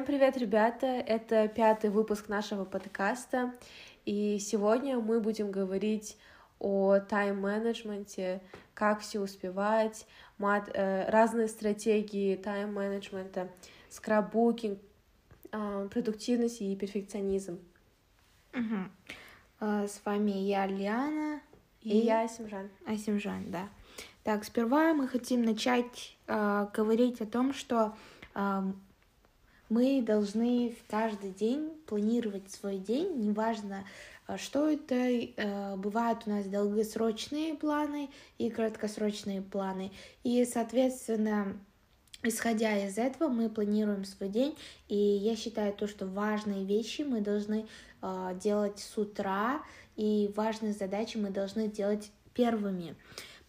Всем привет, ребята! Это пятый выпуск нашего подкаста, и сегодня мы будем говорить о тайм-менеджменте, как все успевать, мат, э, разные стратегии тайм-менеджмента, скраббукинг, э, продуктивность и перфекционизм. Угу. С вами я, Лиана. И, и я, Асимжан. Асимжан, да. Так, сперва мы хотим начать э, говорить о том, что мы должны каждый день планировать свой день, неважно, а, что это. Э, бывают у нас долгосрочные планы и краткосрочные планы. И, соответственно, Исходя из этого, мы планируем свой день, и я считаю то, что важные вещи мы должны э, делать с утра, и важные задачи мы должны делать первыми.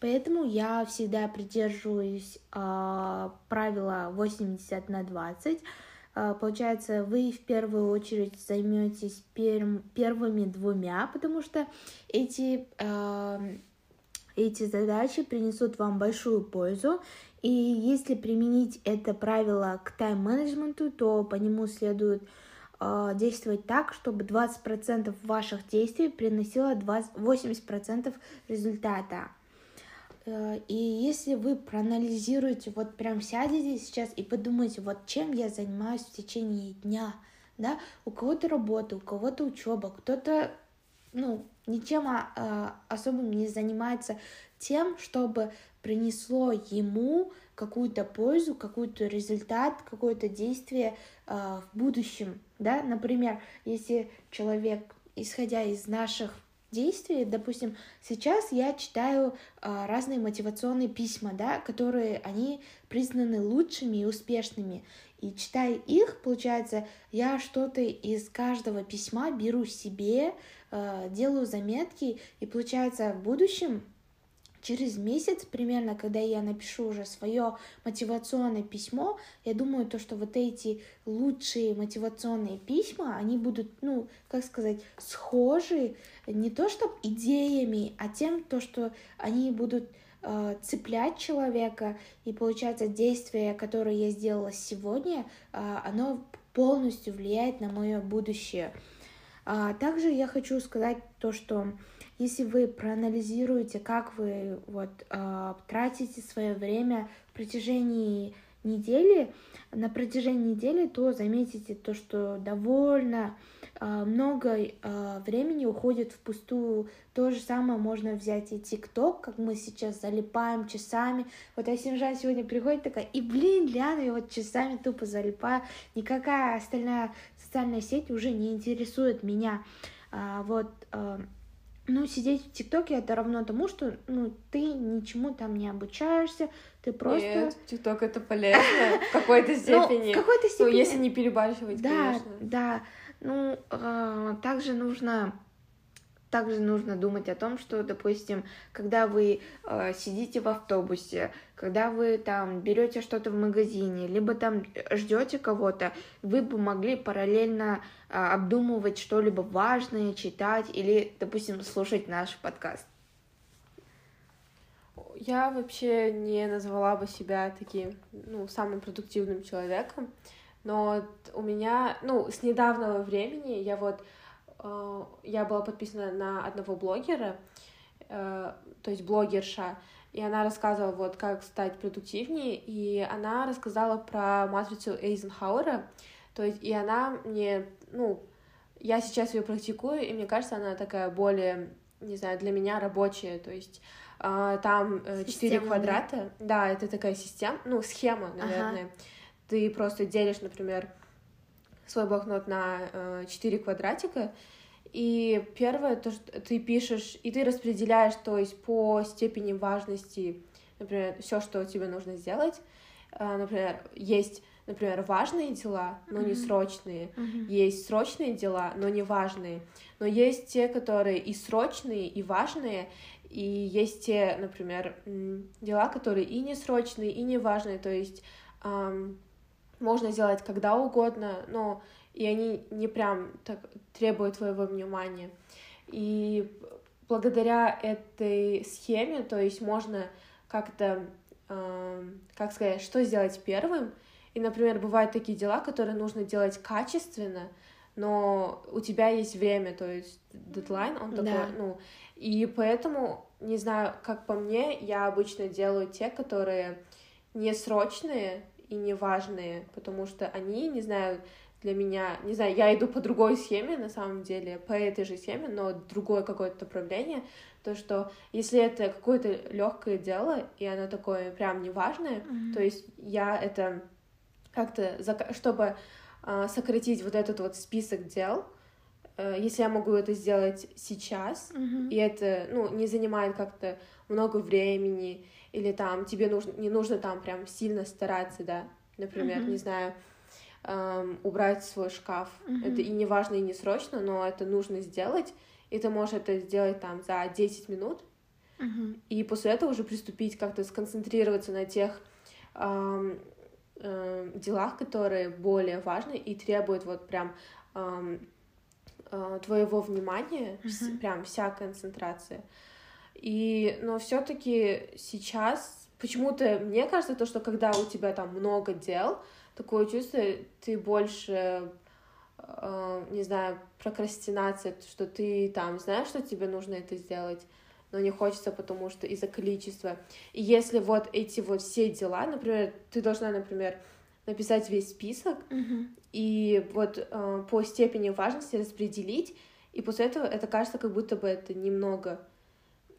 Поэтому я всегда придерживаюсь э, правила 80 на 20. А, получается, вы в первую очередь займетесь пер первыми двумя, потому что эти, э, эти задачи принесут вам большую пользу. И если применить это правило к тайм-менеджменту, то по нему следует э, действовать так, чтобы 20% ваших действий приносило 20, 80% результата. Э, и если вы проанализируете, вот прям сядете сейчас и подумаете, вот чем я занимаюсь в течение дня, да, у кого-то работа, у кого-то учеба, кто-то, ну, ничем а, а, особым не занимается тем, чтобы принесло ему какую-то пользу, какой-то результат, какое-то действие э, в будущем, да, например, если человек, исходя из наших действий. Допустим, сейчас я читаю а, разные мотивационные письма, да, которые они признаны лучшими и успешными. И читая их, получается, я что-то из каждого письма беру себе, а, делаю заметки, и получается в будущем через месяц примерно, когда я напишу уже свое мотивационное письмо, я думаю, то, что вот эти лучшие мотивационные письма, они будут, ну, как сказать, схожи не то чтобы идеями, а тем, то, что они будут э, цеплять человека, и получается действие, которое я сделала сегодня, э, оно полностью влияет на мое будущее. А также я хочу сказать то, что если вы проанализируете, как вы вот э, тратите свое время в протяжении недели, на протяжении недели, то заметите то, что довольно э, много э, времени уходит впустую. То же самое можно взять и ТикТок, как мы сейчас залипаем часами. Вот Асимжан сегодня приходит такая, и блин, Ляна, я вот часами тупо залипаю. Никакая остальная социальная сеть уже не интересует меня. А, вот а, ну, сидеть в ТикТоке это равно тому, что ну, ты ничему там не обучаешься, ты просто... Нет, ТикТок это полезно в какой-то степени. Ну, в какой-то степени. Ну, если не перебарщивать, да, конечно. Да, ну, э, также нужно также нужно думать о том, что, допустим, когда вы э, сидите в автобусе, когда вы там берете что-то в магазине, либо там ждете кого-то, вы бы могли параллельно э, обдумывать что-либо важное, читать или, допустим, слушать наш подкаст. Я вообще не назвала бы себя таким, ну, самым продуктивным человеком, но у меня, ну, с недавнего времени я вот Э, я была подписана на одного блогера, э, то есть блогерша, и она рассказывала, вот, как стать продуктивнее, и она рассказала про матрицу Эйзенхауэра, то есть, и она мне, ну, я сейчас ее практикую, и мне кажется, она такая более, не знаю, для меня рабочая, то есть э, там четыре квадрата, да? да, это такая система, ну, схема, наверное, ага. ты просто делишь, например, свой блокнот на четыре квадратика, и первое, то, что ты пишешь, и ты распределяешь, то есть по степени важности, например, все, что тебе нужно сделать. А, например, есть, например, важные дела, но mm-hmm. не срочные. Mm-hmm. Есть срочные дела, но не важные. Но есть те, которые и срочные, и важные. И есть те, например, дела, которые и не срочные, и не важные. То есть эм, можно сделать когда угодно, но и они не прям так требуют твоего внимания. И благодаря этой схеме, то есть можно как-то, э, как сказать, что сделать первым, И, например, бывают такие дела, которые нужно делать качественно, но у тебя есть время, то есть дедлайн, он такой, да. ну, и поэтому, не знаю, как по мне, я обычно делаю те, которые не срочные и не важные, потому что они, не знаю, для меня, не знаю, я иду по другой схеме, на самом деле, по этой же схеме, но другое какое-то направление, то, что если это какое-то легкое дело, и оно такое прям неважное, mm-hmm. то есть я это как-то, чтобы э, сократить вот этот вот список дел, э, если я могу это сделать сейчас, mm-hmm. и это, ну, не занимает как-то много времени, или там тебе нужно, не нужно там прям сильно стараться, да, например, mm-hmm. не знаю, эм, убрать свой шкаф. Mm-hmm. Это и не важно, и не срочно, но это нужно сделать, и ты можешь это сделать там за 10 минут, mm-hmm. и после этого уже приступить как-то сконцентрироваться на тех эм, эм, делах, которые более важны и требуют вот прям эм, э, твоего внимания, mm-hmm. прям вся концентрация. И, но все-таки сейчас почему-то мне кажется то, что когда у тебя там много дел, такое чувство, ты больше, э, не знаю, прокрастинация, что ты там знаешь, что тебе нужно это сделать, но не хочется, потому что из-за количества. И если вот эти вот все дела, например, ты должна, например, написать весь список mm-hmm. и вот э, по степени важности распределить, и после этого это кажется, как будто бы это немного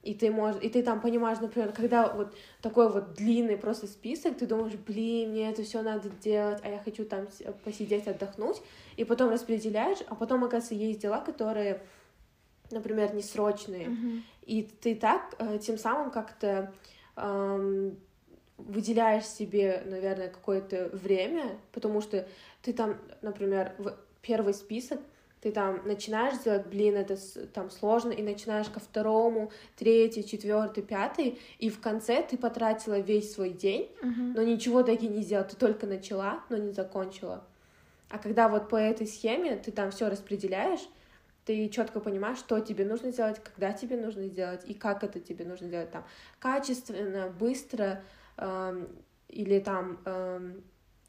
и ты можешь, и ты там понимаешь, например, когда вот такой вот длинный просто список, ты думаешь, блин, мне это все надо делать, а я хочу там посидеть, отдохнуть, и потом распределяешь, а потом, оказывается, есть дела, которые, например, несрочные, mm-hmm. и ты так э, тем самым как-то эм, выделяешь себе, наверное, какое-то время, потому что ты там, например, в первый список ты там начинаешь делать, блин, это там сложно, и начинаешь ко второму, третий, четвертый, пятый, и в конце ты потратила весь свой день, uh-huh. но ничего таки не сделала, ты только начала, но не закончила. А когда вот по этой схеме ты там все распределяешь, ты четко понимаешь, что тебе нужно сделать, когда тебе нужно сделать и как это тебе нужно делать там качественно, быстро эм, или там эм,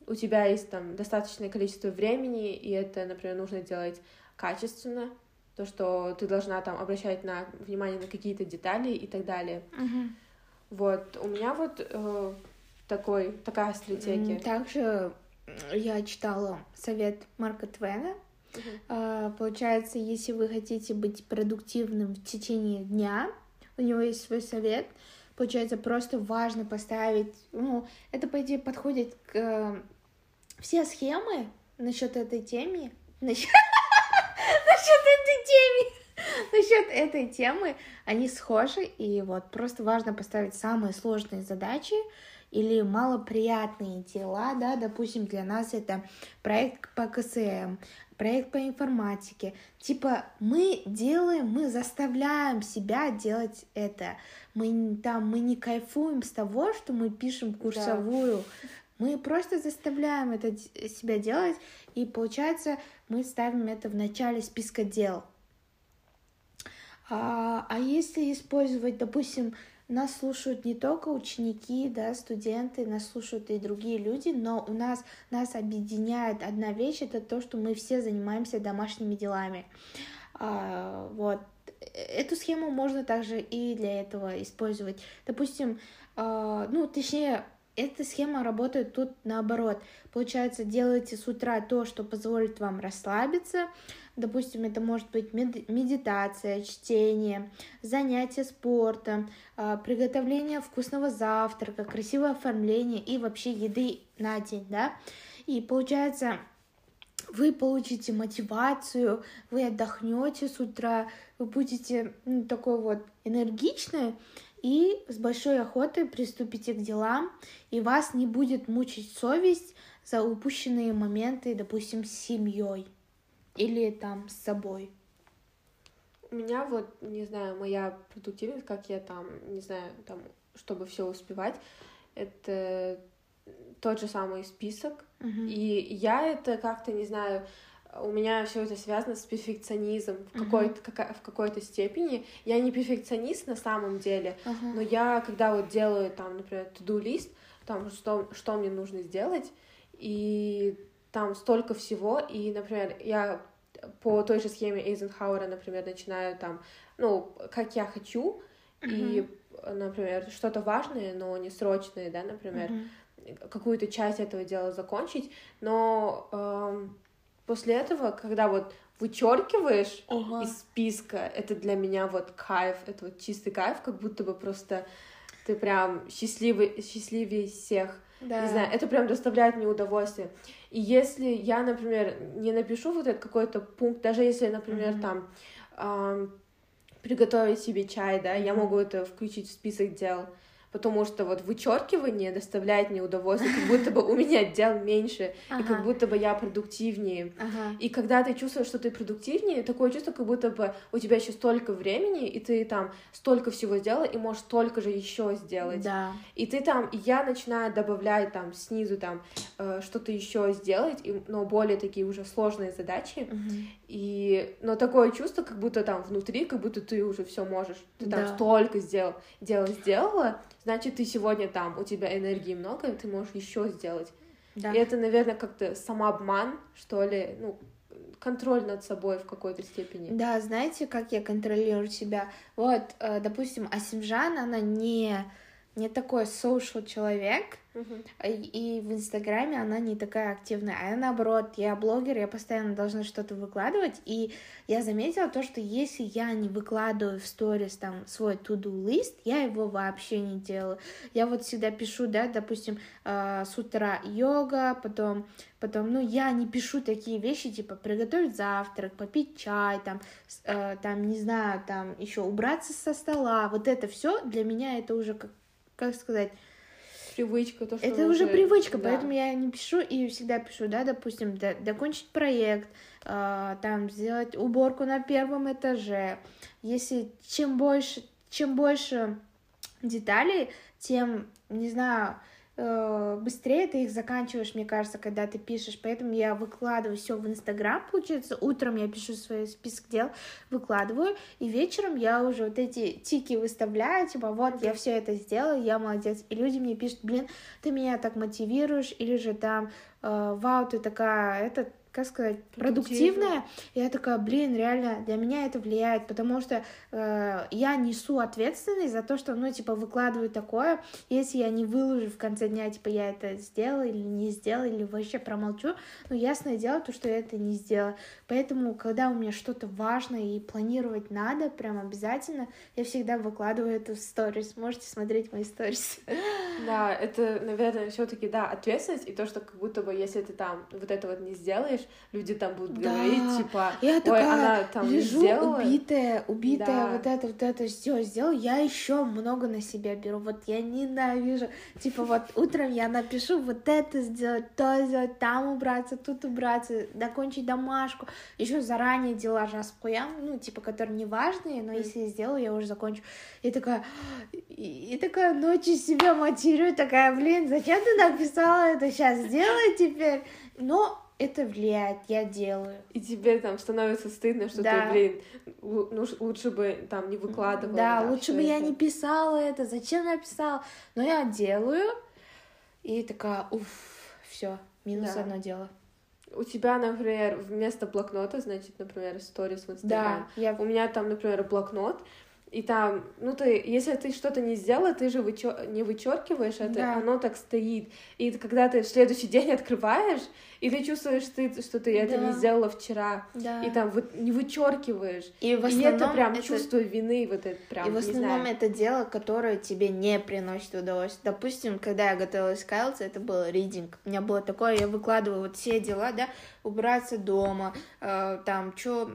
у тебя есть там достаточное количество времени и это, например, нужно делать качественно, то, что ты должна там обращать на внимание на какие-то детали и так далее. Uh-huh. Вот, у меня вот э, такой, такая стратегия. Также я читала совет Марка Твена. А, получается, если вы хотите быть продуктивным в течение дня, у него есть свой совет. Получается, просто важно поставить, ну, это, по идее, подходит к... Э, все схемы насчет этой темы, насчет насчет этой темы. Насчет этой темы они схожи, и вот просто важно поставить самые сложные задачи или малоприятные дела, да, допустим, для нас это проект по КСМ, проект по информатике. Типа мы делаем, мы заставляем себя делать это. Мы там, мы не кайфуем с того, что мы пишем курсовую. Мы просто заставляем это себя делать, и получается, мы ставим это в начале списка дел. А, а если использовать, допустим, нас слушают не только ученики, да, студенты, нас слушают и другие люди, но у нас нас объединяет одна вещь, это то, что мы все занимаемся домашними делами. А, вот эту схему можно также и для этого использовать. Допустим, а, ну, точнее, эта схема работает тут наоборот. Получается, делайте с утра то, что позволит вам расслабиться. Допустим, это может быть медитация, чтение, занятие спортом, а, приготовление вкусного завтрака, красивое оформление и вообще еды на день, да. И получается, вы получите мотивацию, вы отдохнете с утра, вы будете ну, такой вот энергичной, и с большой охотой приступите к делам, и вас не будет мучить совесть за упущенные моменты, допустим, с семьей или там с собой. У меня вот, не знаю, моя продуктивность, как я там, не знаю, там, чтобы все успевать, это тот же самый список. Uh-huh. И я это как-то, не знаю, у меня все это связано с перфекционизмом в какой-то uh-huh. в какой-то степени. Я не перфекционист на самом деле, uh-huh. но я когда вот делаю там, например, to-do лист, там что что мне нужно сделать, и там столько всего, и, например, я по той же схеме Эйзенхауэра, например, начинаю там, ну, как я хочу, mm-hmm. и, например, что-то важное, но не срочное, да, например, mm-hmm. какую-то часть этого дела закончить, но э, после этого, когда вот вычеркиваешь uh-huh. из списка, это для меня вот кайф, это вот чистый кайф, как будто бы просто ты прям счастливый, счастливее всех. Да. Не знаю, это прям доставляет мне удовольствие. И если я, например, не напишу вот этот какой-то пункт, даже если, например, mm-hmm. там э, приготовить себе чай, да, mm-hmm. я могу это включить в список дел потому что вот вычеркивание доставляет мне удовольствие, как будто бы у меня дел меньше, ага. и как будто бы я продуктивнее. Ага. И когда ты чувствуешь, что ты продуктивнее, такое чувство, как будто бы у тебя еще столько времени, и ты там столько всего сделала, и можешь столько же еще сделать. Да. И ты там, и я начинаю добавлять там снизу там э, что-то еще сделать, и, но более такие уже сложные задачи. Угу. И, но такое чувство, как будто там внутри, как будто ты уже все можешь, ты да. там столько сделал, дело сделала, значит, ты сегодня там, у тебя энергии много, ты можешь еще сделать. Да. И это, наверное, как-то самообман, что ли, ну, контроль над собой в какой-то степени. Да, знаете, как я контролирую себя? Вот, э, допустим, Асимжан, она не не такой social человек, uh-huh. и в Инстаграме она не такая активная, а я наоборот, я блогер, я постоянно должна что-то выкладывать, и я заметила то, что если я не выкладываю в сторис там свой to-do лист, я его вообще не делаю. Я вот всегда пишу, да, допустим, э, с утра йога, потом, потом, ну, я не пишу такие вещи, типа приготовить завтрак, попить чай, там, э, там, не знаю, там, еще убраться со стола, вот это все для меня это уже как как сказать, привычка, то, что Это уже, привычка, да. поэтому я не пишу и всегда пишу, да, допустим, до, докончить проект, э, там сделать уборку на первом этаже. Если чем больше, чем больше деталей, тем, не знаю, быстрее ты их заканчиваешь, мне кажется, когда ты пишешь. Поэтому я выкладываю все в Инстаграм, получается. Утром я пишу свой список дел, выкладываю, и вечером я уже вот эти тики выставляю, типа, вот, я все это сделала, я молодец. И люди мне пишут, блин, ты меня так мотивируешь, или же там, э, вау, ты такая, это как сказать, продуктивная. И я такая, блин, реально, для меня это влияет, потому что э, я несу ответственность за то, что, ну, типа, выкладываю такое, если я не выложу в конце дня, типа, я это сделала или не сделала, или вообще промолчу, ну, ясное дело, то, что я это не сделала. Поэтому, когда у меня что-то важное и планировать надо, прям обязательно, я всегда выкладываю это в сторис. Можете смотреть мои сторис. Да, это, наверное, все таки да, ответственность, и то, что как будто бы, если ты там вот это вот не сделаешь, люди там будут да. говорить, типа, я ой, такая, она там лежу сделала. убитая, убитая, да. вот это, вот это все сделал, я еще много на себя беру, вот я ненавижу, типа, вот утром я напишу вот это сделать, то сделать, там убраться, тут убраться, закончить домашку, еще заранее дела распуям, ну, типа, которые не важные, но mm. если я сделаю, я уже закончу. И такая, и, и такая ночью себя матерю, такая, блин, зачем ты написала это сейчас, сделай теперь. Но это влияет, я делаю. И тебе там становится стыдно, что да. ты, блин, ну, лучше бы там не выкладывала. Да, да лучше бы это. я не писала это, зачем написала? Но я делаю, и такая, уф, все, минус да. одно дело. У тебя, например, вместо блокнота, значит, например, сторис в Инстаграм. Да, я... У меня там, например, блокнот, и там, ну ты, если ты что-то не сделала, ты же вычер... не вычеркиваешь это, да. оно так стоит. И когда ты в следующий день открываешь, и ты чувствуешь стыд, что ты это не сделала вчера, да. и там вы... не вычеркиваешь. И, в основном и это прям это... чувство вины, вот это прям. И в основном знаю. это дело, которое тебе не приносит удовольствие. Допустим, когда я готовилась к IELTS, это был ридинг. У меня было такое, я выкладываю вот все дела, да, убраться дома, э, там, что,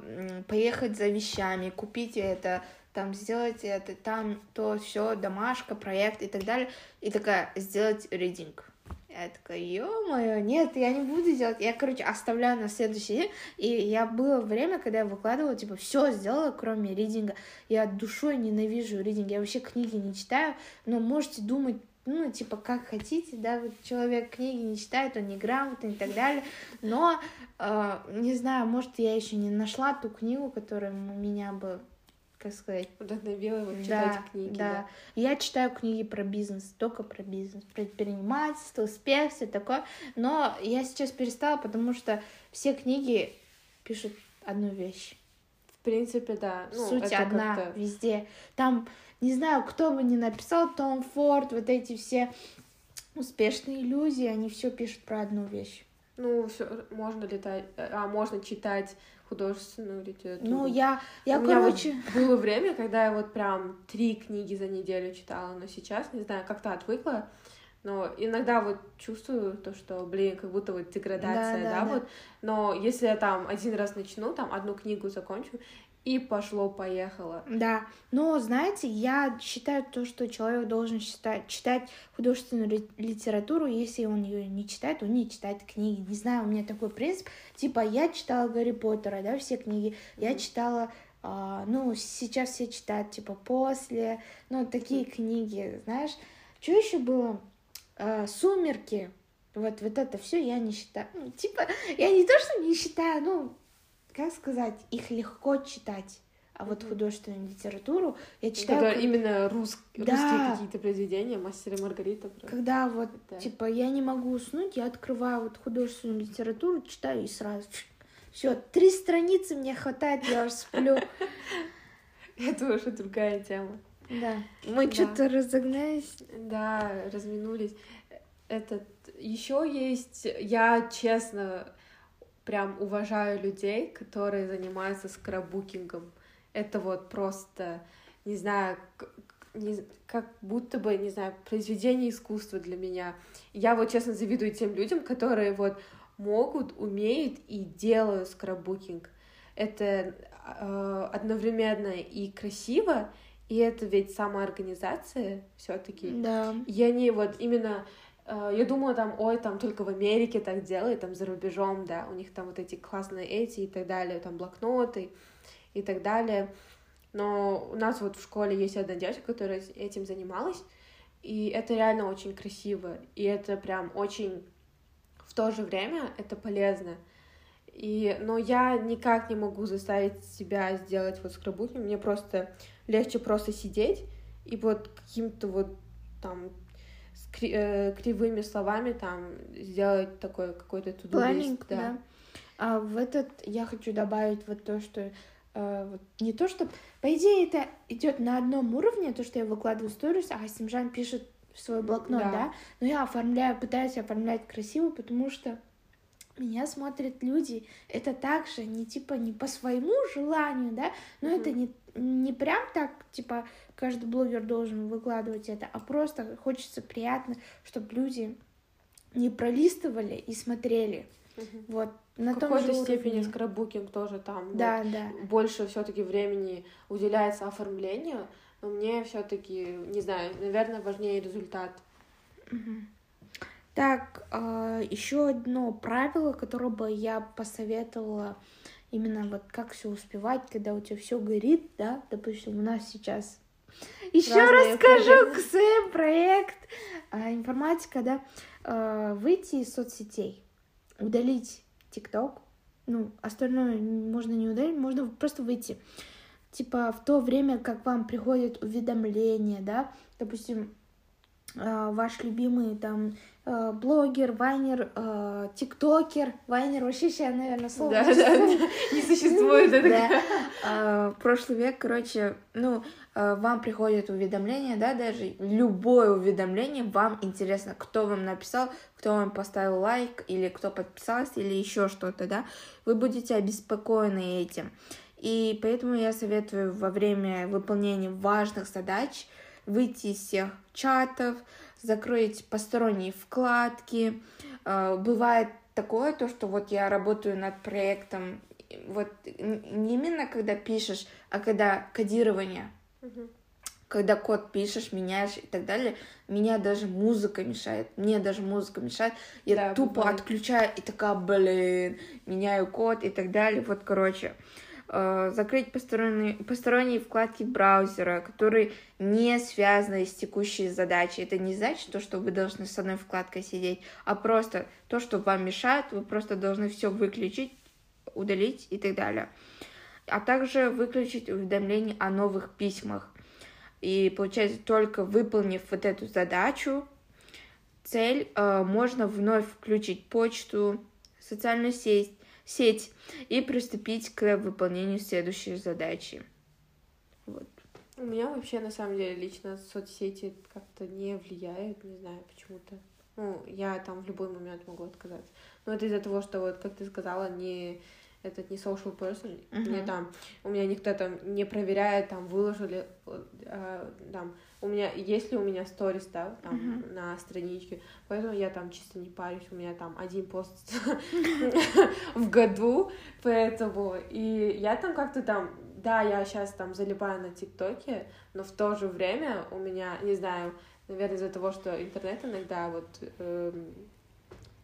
поехать за вещами, купить это, там сделать это, там то, все, домашка, проект и так далее. И такая, сделать ридинг. Я такая, ё-моё, нет, я не буду делать. Я, короче, оставляю на следующий день. И я было время, когда я выкладывала, типа, все сделала, кроме ридинга. Я душой ненавижу ридинг. Я вообще книги не читаю. Но можете думать, ну, типа, как хотите, да, вот человек книги не читает, он неграмотный и так далее. Но, э, не знаю, может, я еще не нашла ту книгу, которая меня бы как сказать... Вдохновила его читать да, книги. Да. Да. Я читаю книги про бизнес, только про бизнес, предпринимательство, успех, все такое. Но я сейчас перестала, потому что все книги пишут одну вещь. В принципе, да. Ну, Суть одна везде. Там, не знаю, кто бы ни написал, Том Форд, вот эти все успешные иллюзии, они все пишут про одну вещь. Ну, всё, можно летать, а можно читать художественную литературу. Ну, я, я У меня вот короче... было время, когда я вот прям три книги за неделю читала, но сейчас, не знаю, как-то отвыкла. Но иногда вот чувствую то, что, блин, как будто вот деградация, Да, да, да, да. вот. Но если я там один раз начну, там одну книгу закончу, и пошло-поехало. Да, но, знаете, я считаю то, что человек должен читать, читать художественную ли- литературу, если он ее не читает, он не читает книги. Не знаю, у меня такой принцип. Типа, я читала Гарри Поттера, да, все книги. Я читала, а, ну, сейчас все читают, типа, после, ну, такие книги, знаешь. Что еще было? А, Сумерки. Вот, вот это все я не считаю. Ну, типа, я не то, что не считаю, ну, как сказать, их легко читать. А вот художественную литературу я читаю, Когда как- именно рус- Да. русские какие-то произведения, мастер и Маргарита. когда вот, Да. типа, я не могу уснуть, я открываю вот художественную литературу, читаю и сразу все, три страницы мне хватает, я уже сплю. Это уже другая тема. Да. Мы Да. что-то разогнались. Да, разминулись. Этот еще есть, я честно прям уважаю людей, которые занимаются скраббукингом. Это вот просто, не знаю, не- как будто бы, не знаю, произведение искусства для меня. Я вот честно завидую тем людям, которые вот могут, умеют и делают скраббукинг. Это э, одновременно и красиво, и это ведь самоорганизация все-таки. Да. Я не вот именно, я думала там, ой, там только в Америке так делают, там за рубежом, да, у них там вот эти классные эти и так далее, там блокноты и так далее. Но у нас вот в школе есть одна девочка, которая этим занималась, и это реально очень красиво, и это прям очень в то же время это полезно. И, но я никак не могу заставить себя сделать вот скраббукинг, мне просто легче просто сидеть и вот каким-то вот там кри- э, кривыми словами там сделать такой какой-то to Планинг, да. А в этот я хочу добавить вот то, что э, вот не то, что... По идее, это идет на одном уровне, то, что я выкладываю сторис, а Симжан пишет в свой блокнот, Да. да. Но я оформляю, пытаюсь оформлять красиво, потому что меня смотрят люди, это также не типа не по своему желанию, да, но Мгм. это не, не прям так, типа, каждый блогер должен выкладывать это, а просто хочется приятно, чтобы люди не пролистывали и смотрели. Мгм. Вот, на В какой-то степени уровне. скраббукинг тоже там Да, да. вот, больше все-таки времени уделяется оформлению, но мне все-таки, не знаю, наверное, важнее результат. Мгм. Так, еще одно правило, которое бы я посоветовала именно вот как все успевать, когда у тебя все горит, да, допустим, у нас сейчас еще расскажу. КСМ проект а, информатика, да, а, выйти из соцсетей, удалить ТикТок, ну, остальное можно не удалить, можно просто выйти. Типа в то время, как вам приходят уведомления, да, допустим, а, ваш любимый там а, блогер, вайнер, а, тиктокер, вайнер вообще сейчас, наверное, слово Да, не да, существует. не существует. Да. А, Прошлый век, короче, ну, вам приходит уведомление, да, даже любое уведомление, вам интересно, кто вам написал, кто вам поставил лайк, или кто подписался, или еще что-то, да, вы будете обеспокоены этим. И поэтому я советую во время выполнения важных задач выйти из всех чатов, закрыть посторонние вкладки. Э, Бывает такое, то, что вот я работаю над проектом, вот не именно когда пишешь, а когда кодирование, Мгм. когда код пишешь, меняешь и так далее, меня даже музыка мешает, мне даже музыка мешает, я Да, тупо бывает. отключаю и такая, блин, меняю код и так далее, вот, короче, э, закрыть посторонние, посторонние вкладки браузера, которые не связаны с текущей задачей. Это не значит то, что вы должны с одной вкладкой сидеть, а просто то, что вам мешает, вы просто должны все выключить, удалить и так далее. а также выключить уведомления о новых письмах. И получается, только выполнив вот эту задачу, цель, э, можно вновь включить почту, социальную сеть, сеть и приступить к выполнению следующей задачи. Вот. У меня вообще, на самом деле, лично соцсети как-то не влияют, не знаю, почему-то. Ну, я там в любой момент могу отказаться. Но это из-за того, что, вот, как ты сказала, не этот не social person, uh-huh. мне там, у меня никто там не проверяет, там, выложили, э, там, у меня, есть ли у меня сторис, да, там, uh-huh. на страничке, поэтому я там чисто не парюсь, у меня там один пост в году, поэтому, и я там как-то там, да, я сейчас там залипаю на ТикТоке, но в то же время у меня, не знаю, наверное, из-за того, что интернет иногда вот эм,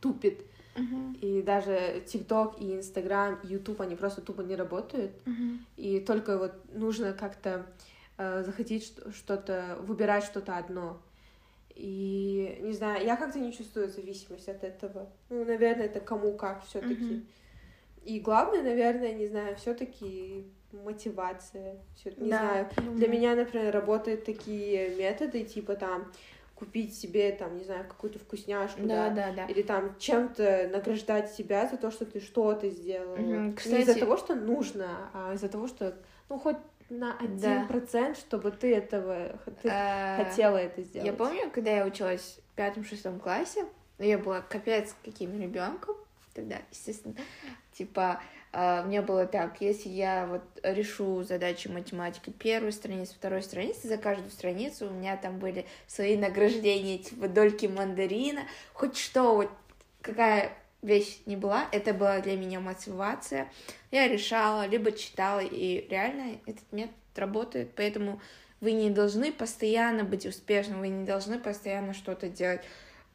тупит, Uh-huh. И даже ТикТок и Инстаграм, и Ютуб, они просто тупо не работают. Uh-huh. И только вот нужно как-то э, захотеть что-то, выбирать что-то одно. И не знаю, я как-то не чувствую зависимость от этого. Ну, наверное, это кому как все-таки. И главное, наверное, не знаю, все-таки мотивация. Всё, не да, знаю. Думаю. Для меня, например, работают такие методы, типа там купить себе, там, не знаю, какую-то вкусняшку, да, да, да, да. или там чем-то награждать себя за то, что ты что-то сделала. Угу. Кстати... Не из-за того, что нужно, а из-за того, что, ну, хоть на один процент, чтобы ты этого, ты а... хотела это сделать. Я помню, когда я училась в пятом-шестом классе, я была капец каким ребенком тогда, естественно, типа у меня было так, если я вот решу задачу математики первой страницы, второй страницы, за каждую страницу у меня там были свои награждения, типа дольки мандарина, хоть что, вот какая вещь не была, это была для меня мотивация. Я решала, либо читала, и реально этот метод работает, поэтому вы не должны постоянно быть успешным, вы не должны постоянно что-то делать.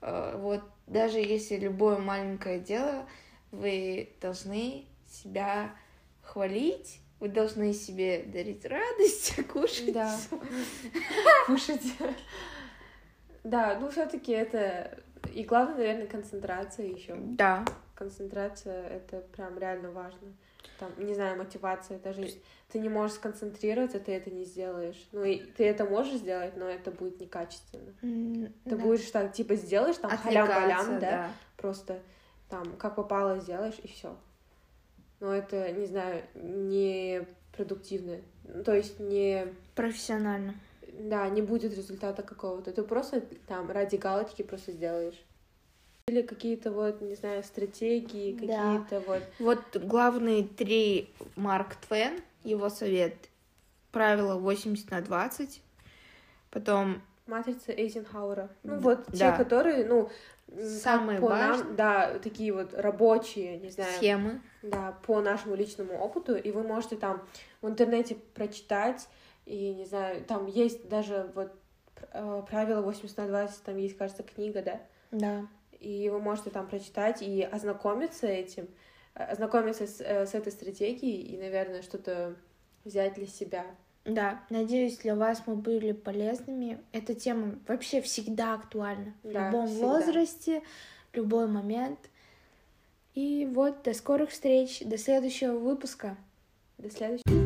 Uh, вот даже если любое маленькое дело, вы должны себя хвалить, вы должны себе дарить радость, кушать. Да. Кушать. Да, ну все-таки это и главное, наверное, концентрация еще. Да. Концентрация это прям реально важно. Там, не знаю, мотивация, даже ты не можешь сконцентрироваться, ты это не сделаешь. Ну, и ты это можешь сделать, но это будет некачественно. Mm, ты да. будешь так, типа, сделаешь там халям-балям, да? да, просто там, как попало, сделаешь, и все но это, не знаю, не продуктивно, то есть не... Профессионально. Да, не будет результата какого-то. Ты просто там ради галочки просто сделаешь. Или какие-то вот, не знаю, стратегии, какие-то вот... Вот главные три Марк Твен, его совет. Правило 80 на 20. Потом... Матрица Эйзенхауэра. Ну вот да. те, которые, ну, Самые важные. Нам, да, такие вот рабочие, не знаю. Схемы. Да, по нашему личному опыту, и вы можете там в интернете прочитать, и, не знаю, там есть даже вот э, правило 80 на 20, там есть, кажется, книга, да? Да. И вы можете там прочитать и ознакомиться этим, э, ознакомиться с, э, с этой стратегией и, наверное, что-то взять для себя. Да, надеюсь, для вас мы были полезными. Эта тема вообще всегда актуальна. Да, в любом всегда. возрасте, в любой момент. И вот, до скорых встреч, до следующего выпуска. До следующего.